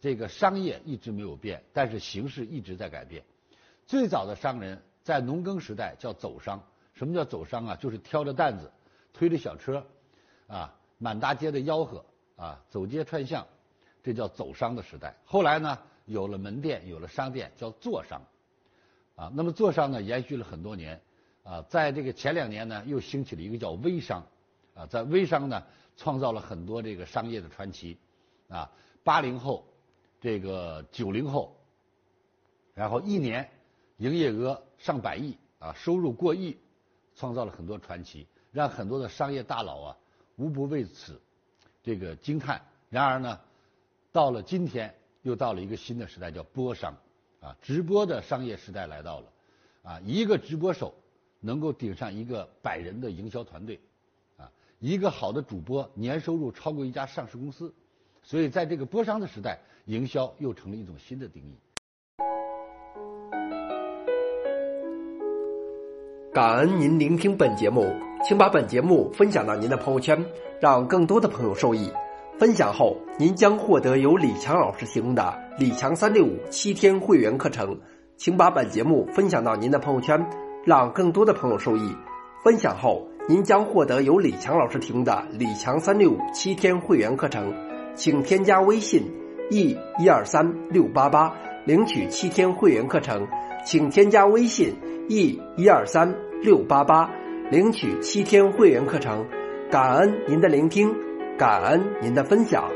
这个商业一直没有变，但是形势一直在改变。最早的商人在农耕时代叫走商，什么叫走商啊？就是挑着担子，推着小车，啊，满大街的吆喝，啊，走街串巷，这叫走商的时代。后来呢，有了门店，有了商店，叫坐商，啊，那么坐商呢，延续了很多年，啊，在这个前两年呢，又兴起了一个叫微商，啊，在微商呢，创造了很多这个商业的传奇，啊，八零后，这个九零后，然后一年。营业额上百亿啊，收入过亿，创造了很多传奇，让很多的商业大佬啊无不为此这个惊叹。然而呢，到了今天又到了一个新的时代，叫播商啊，直播的商业时代来到了啊，一个直播手能够顶上一个百人的营销团队啊，一个好的主播年收入超过一家上市公司，所以在这个播商的时代，营销又成了一种新的定义。感恩您聆听本节目，请把本节目分享到您的朋友圈，让更多的朋友受益。分享后，您将获得由李强老师提供的李强三六五七天会员课程。请把本节目分享到您的朋友圈，让更多的朋友受益。分享后，您将获得由李强老师提供的李强三六五七天会员课程。请添加微信 e 一二三六八八领取七天会员课程。请添加微信。e 一二三六八八，领取七天会员课程，感恩您的聆听，感恩您的分享。